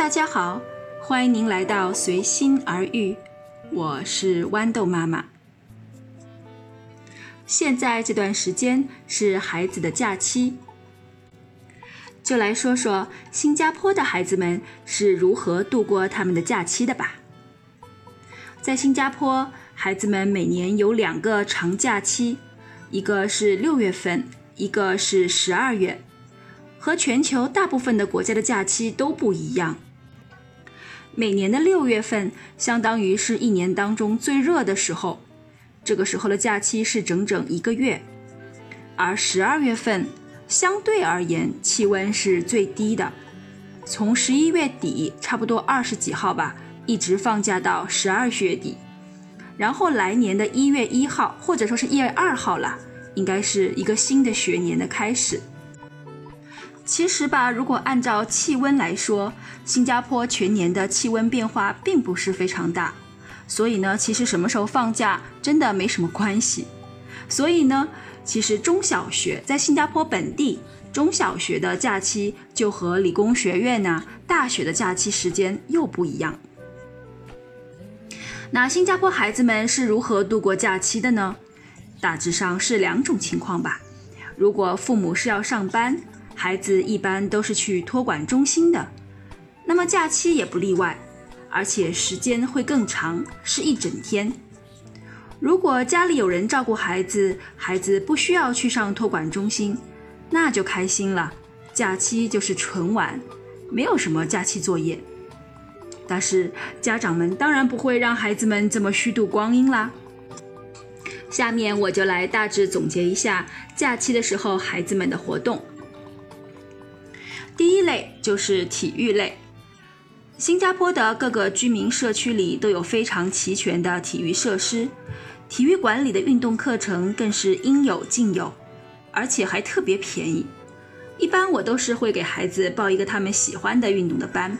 大家好，欢迎您来到随心而遇，我是豌豆妈妈。现在这段时间是孩子的假期，就来说说新加坡的孩子们是如何度过他们的假期的吧。在新加坡，孩子们每年有两个长假期，一个是六月份，一个是十二月，和全球大部分的国家的假期都不一样。每年的六月份相当于是一年当中最热的时候，这个时候的假期是整整一个月。而十二月份相对而言气温是最低的，从十一月底差不多二十几号吧，一直放假到十二月底，然后来年的一月一号或者说是一月二号了，应该是一个新的学年的开始。其实吧，如果按照气温来说，新加坡全年的气温变化并不是非常大，所以呢，其实什么时候放假真的没什么关系。所以呢，其实中小学在新加坡本地中小学的假期就和理工学院呢大学的假期时间又不一样。那新加坡孩子们是如何度过假期的呢？大致上是两种情况吧。如果父母是要上班，孩子一般都是去托管中心的，那么假期也不例外，而且时间会更长，是一整天。如果家里有人照顾孩子，孩子不需要去上托管中心，那就开心了，假期就是纯玩，没有什么假期作业。但是家长们当然不会让孩子们这么虚度光阴啦。下面我就来大致总结一下假期的时候孩子们的活动。第一类就是体育类。新加坡的各个居民社区里都有非常齐全的体育设施，体育馆里的运动课程更是应有尽有，而且还特别便宜。一般我都是会给孩子报一个他们喜欢的运动的班，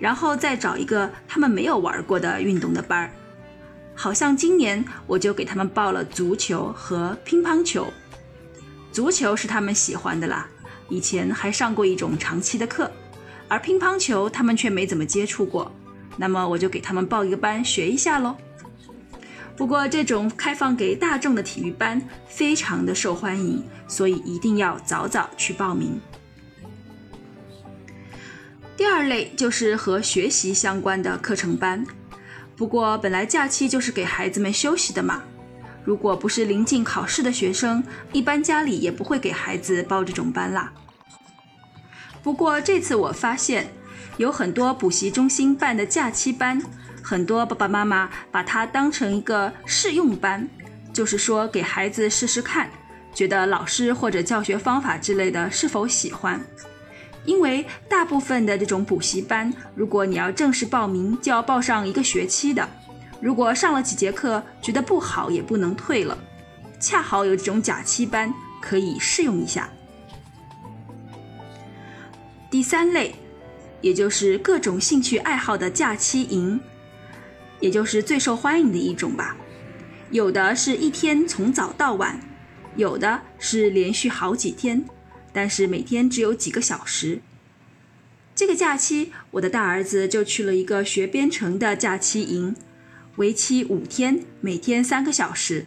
然后再找一个他们没有玩过的运动的班儿。好像今年我就给他们报了足球和乒乓球，足球是他们喜欢的啦。以前还上过一种长期的课，而乒乓球他们却没怎么接触过，那么我就给他们报一个班学一下喽。不过这种开放给大众的体育班非常的受欢迎，所以一定要早早去报名。第二类就是和学习相关的课程班，不过本来假期就是给孩子们休息的嘛。如果不是临近考试的学生，一般家里也不会给孩子报这种班啦。不过这次我发现，有很多补习中心办的假期班，很多爸爸妈妈把它当成一个试用班，就是说给孩子试试看，觉得老师或者教学方法之类的是否喜欢。因为大部分的这种补习班，如果你要正式报名，就要报上一个学期的。如果上了几节课觉得不好，也不能退了。恰好有这种假期班可以试用一下。第三类，也就是各种兴趣爱好的假期营，也就是最受欢迎的一种吧。有的是一天从早到晚，有的是连续好几天，但是每天只有几个小时。这个假期，我的大儿子就去了一个学编程的假期营，为期五天，每天三个小时。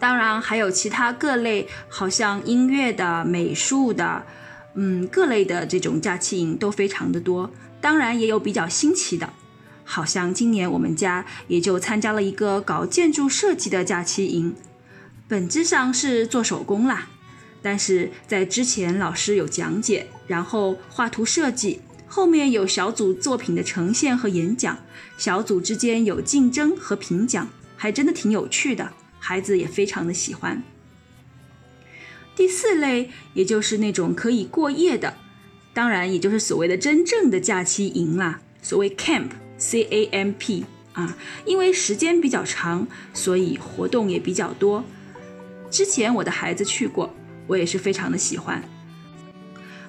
当然还有其他各类，好像音乐的、美术的。嗯，各类的这种假期营都非常的多，当然也有比较新奇的，好像今年我们家也就参加了一个搞建筑设计的假期营，本质上是做手工啦，但是在之前老师有讲解，然后画图设计，后面有小组作品的呈现和演讲，小组之间有竞争和评奖，还真的挺有趣的，孩子也非常的喜欢。第四类，也就是那种可以过夜的，当然也就是所谓的真正的假期营啦，所谓 camp，c a m p 啊，因为时间比较长，所以活动也比较多。之前我的孩子去过，我也是非常的喜欢，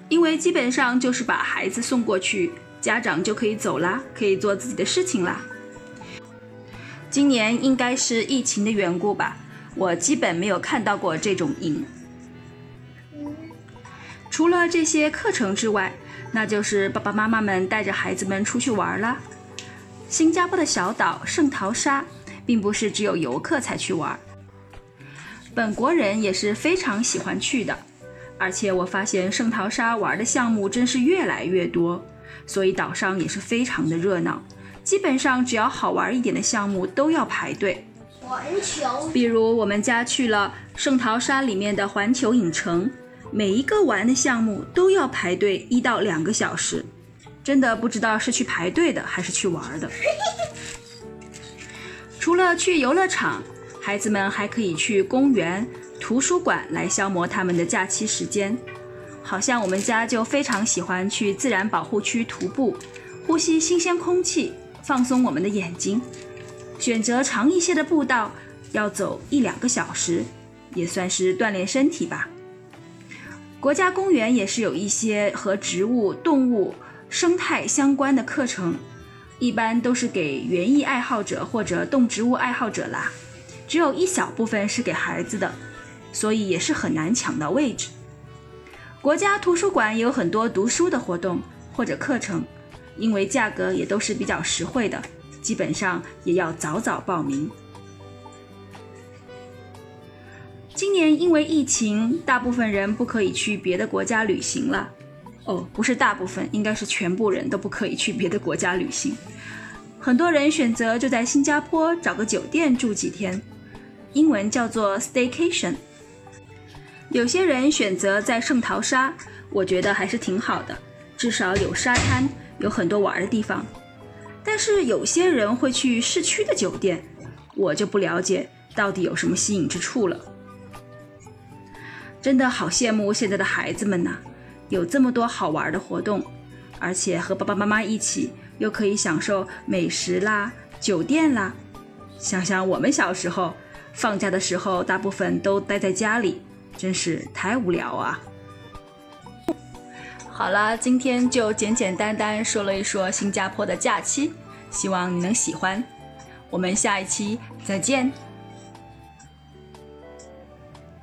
因为基本上就是把孩子送过去，家长就可以走啦，可以做自己的事情啦。今年应该是疫情的缘故吧，我基本没有看到过这种营。除了这些课程之外，那就是爸爸妈妈们带着孩子们出去玩了。新加坡的小岛圣淘沙，并不是只有游客才去玩，本国人也是非常喜欢去的。而且我发现圣淘沙玩的项目真是越来越多，所以岛上也是非常的热闹。基本上只要好玩一点的项目都要排队。环球，比如我们家去了圣淘沙里面的环球影城，每一个玩的项目都要排队一到两个小时，真的不知道是去排队的还是去玩的。除了去游乐场，孩子们还可以去公园。图书馆来消磨他们的假期时间，好像我们家就非常喜欢去自然保护区徒步，呼吸新鲜空气，放松我们的眼睛。选择长一些的步道，要走一两个小时，也算是锻炼身体吧。国家公园也是有一些和植物、动物、生态相关的课程，一般都是给园艺爱好者或者动植物爱好者啦，只有一小部分是给孩子的。所以也是很难抢到位置。国家图书馆也有很多读书的活动或者课程，因为价格也都是比较实惠的，基本上也要早早报名。年因为疫情，大部分人不可以去别的国家旅行了。哦，不是大部分，应该是全部人都不可以去别的国家旅行。很多人选择就在新加坡找个酒店住几天，英文叫做 staycation。有些人选择在圣淘沙，我觉得还是挺好的，至少有沙滩，有很多玩的地方。但是有些人会去市区的酒店，我就不了解到底有什么吸引之处了。真的好羡慕现在的孩子们呐，有这么多好玩的活动，而且和爸爸妈妈一起，又可以享受美食啦、酒店啦。想想我们小时候，放假的时候，大部分都待在家里。真是太无聊啊！好了，今天就简简单单说了一说新加坡的假期，希望你能喜欢。我们下一期再见。